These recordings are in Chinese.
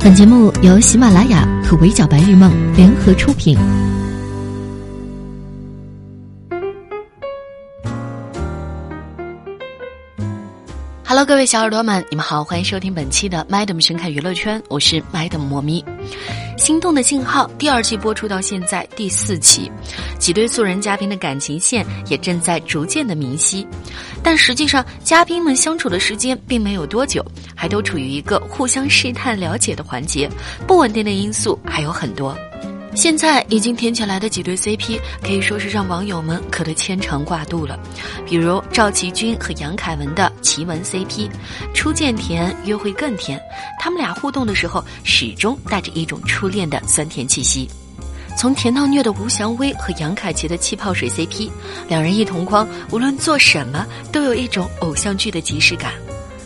本节目由喜马拉雅和围剿白日梦联合出品。各位小耳朵们，你们好，欢迎收听本期的 Madam 神看娱乐圈，我是 Madam 魔咪。《心动的信号》第二季播出到现在第四期，几对素人嘉宾的感情线也正在逐渐的明晰，但实际上嘉宾们相处的时间并没有多久，还都处于一个互相试探了解的环节，不稳定的因素还有很多。现在已经甜起来的几对 CP，可以说是让网友们磕得牵肠挂肚了。比如赵启军和杨凯文的奇闻 CP，初见甜，约会更甜。他们俩互动的时候，始终带着一种初恋的酸甜气息。从甜到虐的吴祥威和杨凯奇的气泡水 CP，两人一同框，无论做什么都有一种偶像剧的即视感。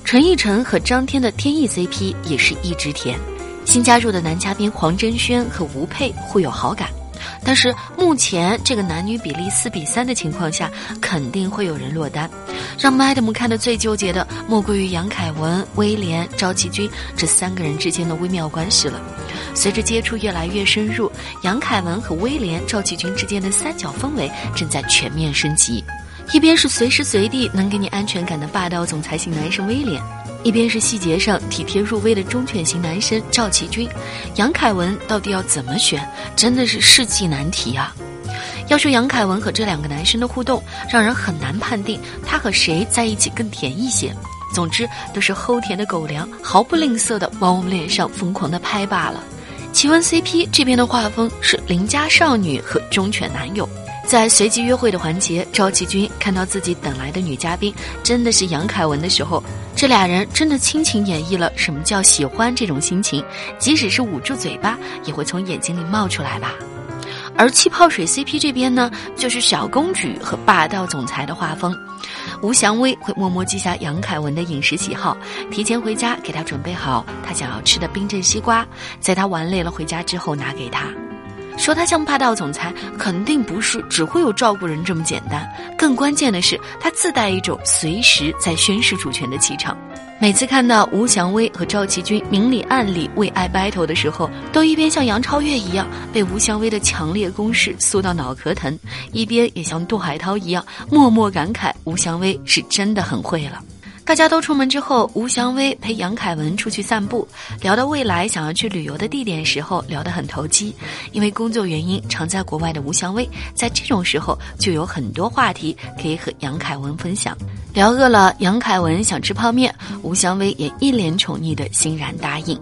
陈奕晨和张天的天意 CP 也是一直甜。新加入的男嘉宾黄真轩和吴佩互有好感，但是目前这个男女比例四比三的情况下，肯定会有人落单。让 Madam 看的最纠结的，莫过于杨凯文、威廉、赵启军这三个人之间的微妙关系了。随着接触越来越深入，杨凯文和威廉、赵启军之间的三角氛围正在全面升级。一边是随时随地能给你安全感的霸道总裁型男生威廉。一边是细节上体贴入微的忠犬型男生赵启军，杨凯文到底要怎么选，真的是世纪难题啊！要说杨凯文和这两个男生的互动，让人很难判定他和谁在一起更甜一些。总之都是齁甜的狗粮，毫不吝啬的往我们脸上疯狂的拍罢了。奇闻 CP 这边的画风是邻家少女和忠犬男友。在随机约会的环节，赵启军看到自己等来的女嘉宾真的是杨凯文的时候，这俩人真的倾情演绎了什么叫喜欢这种心情，即使是捂住嘴巴，也会从眼睛里冒出来吧。而气泡水 CP 这边呢，就是小公举和霸道总裁的画风。吴祥威会默默记下杨凯文的饮食喜好，提前回家给他准备好他想要吃的冰镇西瓜，在他玩累了回家之后拿给他。说他像霸道总裁，肯定不是只会有照顾人这么简单。更关键的是，他自带一种随时在宣示主权的气场。每次看到吴祥威和赵启军明里暗里为爱 battle 的时候，都一边像杨超越一样被吴祥威的强烈攻势酥到脑壳疼，一边也像杜海涛一样默默感慨吴祥威是真的很会了。大家都出门之后，吴祥威陪杨凯文出去散步，聊到未来想要去旅游的地点时候，聊得很投机。因为工作原因常在国外的吴祥威，在这种时候就有很多话题可以和杨凯文分享。聊饿了，杨凯文想吃泡面，吴祥威也一脸宠溺的欣然答应。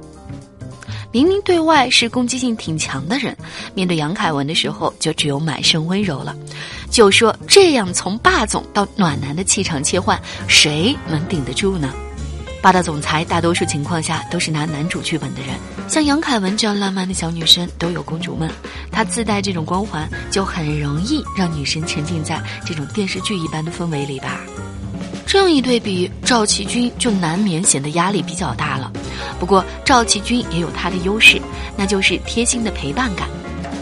明明对外是攻击性挺强的人，面对杨凯文的时候就只有满身温柔了。就说这样从霸总到暖男的气场切换，谁能顶得住呢？霸道总裁大多数情况下都是拿男主剧本的人，像杨凯文这样浪漫的小女生都有公主梦，她自带这种光环，就很容易让女生沉浸在这种电视剧一般的氛围里吧。这样一对比，赵启军就难免显得压力比较大了。不过赵启军也有他的优势，那就是贴心的陪伴感。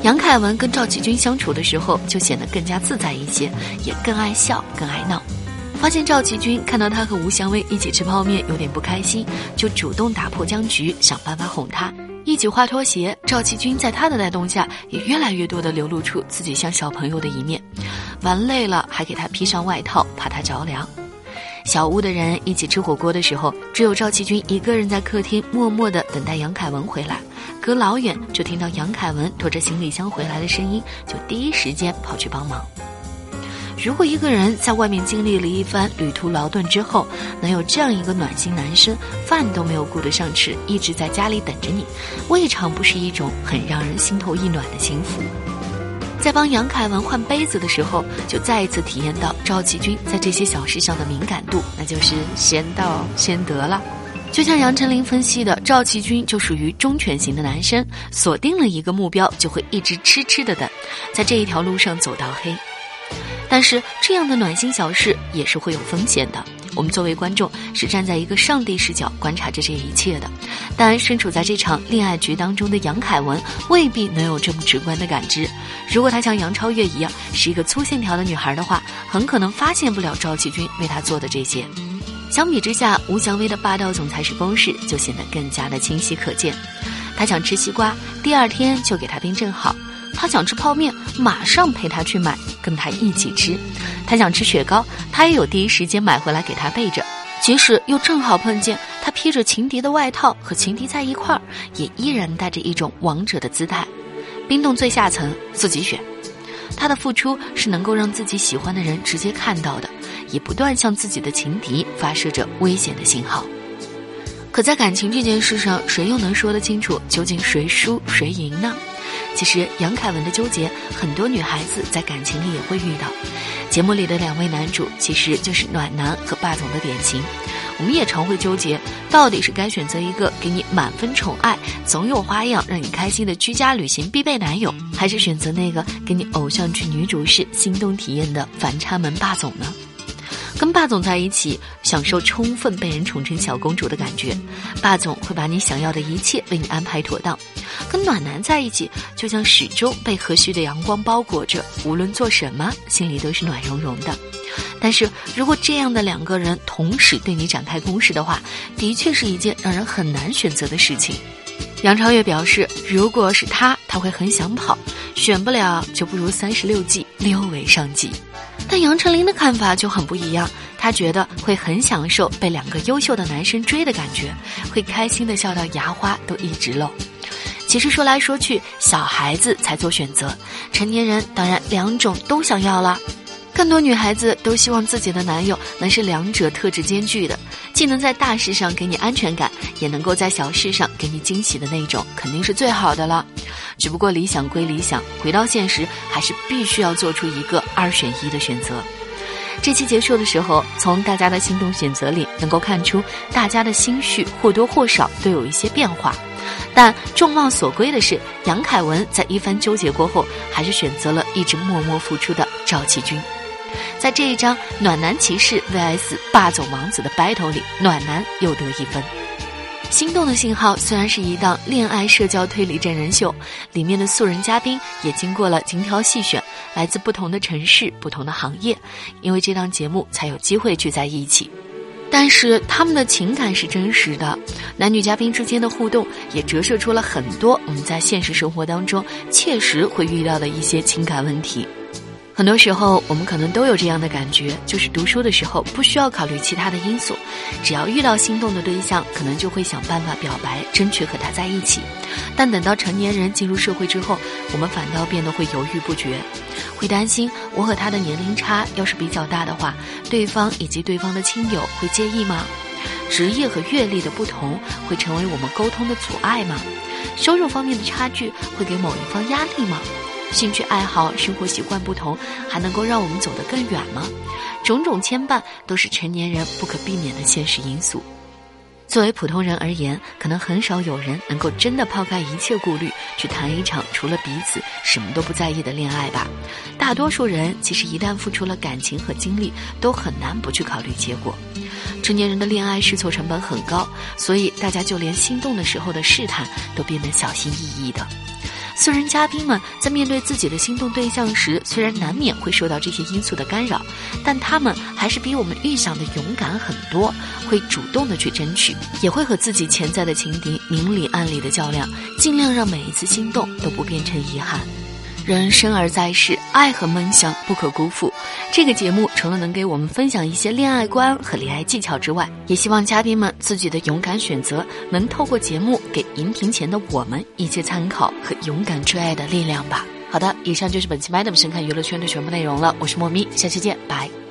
杨凯文跟赵启军相处的时候，就显得更加自在一些，也更爱笑，更爱闹。发现赵启军看到他和吴祥威一起吃泡面有点不开心，就主动打破僵局，想办法哄他。一起换拖鞋，赵启军在他的带动下，也越来越多的流露出自己像小朋友的一面。玩累了，还给他披上外套，怕他着凉。小屋的人一起吃火锅的时候，只有赵启军一个人在客厅默默的等待杨凯文回来。隔老远就听到杨凯文拖着行李箱回来的声音，就第一时间跑去帮忙。如果一个人在外面经历了一番旅途劳顿之后，能有这样一个暖心男生，饭都没有顾得上吃，一直在家里等着你，未尝不是一种很让人心头一暖的幸福。在帮杨凯文换杯子的时候，就再一次体验到赵启军在这些小事上的敏感度，那就是先到先得了。就像杨丞琳分析的，赵启军就属于忠犬型的男生，锁定了一个目标，就会一直痴痴的等，在这一条路上走到黑。但是这样的暖心小事也是会有风险的。我们作为观众是站在一个上帝视角观察着这一切的，但身处在这场恋爱局当中的杨凯文未必能有这么直观的感知。如果他像杨超越一样是一个粗线条的女孩的话，很可能发现不了赵启军为他做的这些。相比之下，吴祥威的霸道总裁式攻势就显得更加的清晰可见。他想吃西瓜，第二天就给他冰镇好；他想吃泡面，马上陪他去买，跟他一起吃；他想吃雪糕，他也有第一时间买回来给他备着。即使又正好碰见他披着情敌的外套和情敌在一块儿，也依然带着一种王者的姿态。冰冻最下层，自己选。他的付出是能够让自己喜欢的人直接看到的，也不断向自己的情敌发射着危险的信号。可在感情这件事上，谁又能说得清楚究竟谁输谁赢呢？其实杨凯文的纠结，很多女孩子在感情里也会遇到。节目里的两位男主其实就是暖男和霸总的典型。我们也常会纠结，到底是该选择一个给你满分宠爱、总有花样让你开心的居家旅行必备男友，还是选择那个给你偶像剧女主式心动体验的反差萌霸总呢？跟霸总在一起，享受充分被人宠成小公主的感觉。霸总会把你想要的一切为你安排妥当。跟暖男在一起，就像始终被和煦的阳光包裹着，无论做什么，心里都是暖融融的。但是如果这样的两个人同时对你展开攻势的话，的确是一件让人很难选择的事情。杨超越表示，如果是他，他会很想跑，选不了就不如三十六计，溜为上计。但杨丞琳的看法就很不一样，她觉得会很享受被两个优秀的男生追的感觉，会开心的笑到牙花都一直漏。其实说来说去，小孩子才做选择，成年人当然两种都想要了。更多女孩子都希望自己的男友能是两者特质兼具的，既能在大事上给你安全感，也能够在小事上给你惊喜的那种，肯定是最好的了。只不过理想归理想，回到现实，还是必须要做出一个二选一的选择。这期结束的时候，从大家的心动选择里，能够看出大家的心绪或多或少都有一些变化。但众望所归的是，杨凯文在一番纠结过后，还是选择了一直默默付出的赵启军。在这一张暖男骑士 vs 霸总王子的 battle 里，暖男又得一分。心动的信号虽然是一档恋爱社交推理真人秀，里面的素人嘉宾也经过了精挑细选，来自不同的城市、不同的行业，因为这档节目才有机会聚在一起。但是他们的情感是真实的，男女嘉宾之间的互动也折射出了很多我们在现实生活当中切实会遇到的一些情感问题。很多时候，我们可能都有这样的感觉，就是读书的时候不需要考虑其他的因素，只要遇到心动的对象，可能就会想办法表白，争取和他在一起。但等到成年人进入社会之后，我们反倒变得会犹豫不决，会担心我和他的年龄差要是比较大的话，对方以及对方的亲友会介意吗？职业和阅历的不同会成为我们沟通的阻碍吗？收入方面的差距会给某一方压力吗？兴趣爱好、生活习惯不同，还能够让我们走得更远吗？种种牵绊都是成年人不可避免的现实因素。作为普通人而言，可能很少有人能够真的抛开一切顾虑，去谈一场除了彼此什么都不在意的恋爱吧。大多数人其实一旦付出了感情和精力，都很难不去考虑结果。成年人的恋爱试错成本很高，所以大家就连心动的时候的试探都变得小心翼翼的。素人嘉宾们在面对自己的心动对象时，虽然难免会受到这些因素的干扰，但他们还是比我们预想的勇敢很多，会主动的去争取，也会和自己潜在的情敌明里暗里的较量，尽量让每一次心动都不变成遗憾。人生而在世，爱和梦想不可辜负。这个节目除了能给我们分享一些恋爱观和恋爱技巧之外，也希望嘉宾们自己的勇敢选择，能透过节目给荧屏前的我们一些参考和勇敢追爱的力量吧。好的，以上就是本期 Madam 深看娱乐圈的全部内容了。我是莫咪，下期见，拜。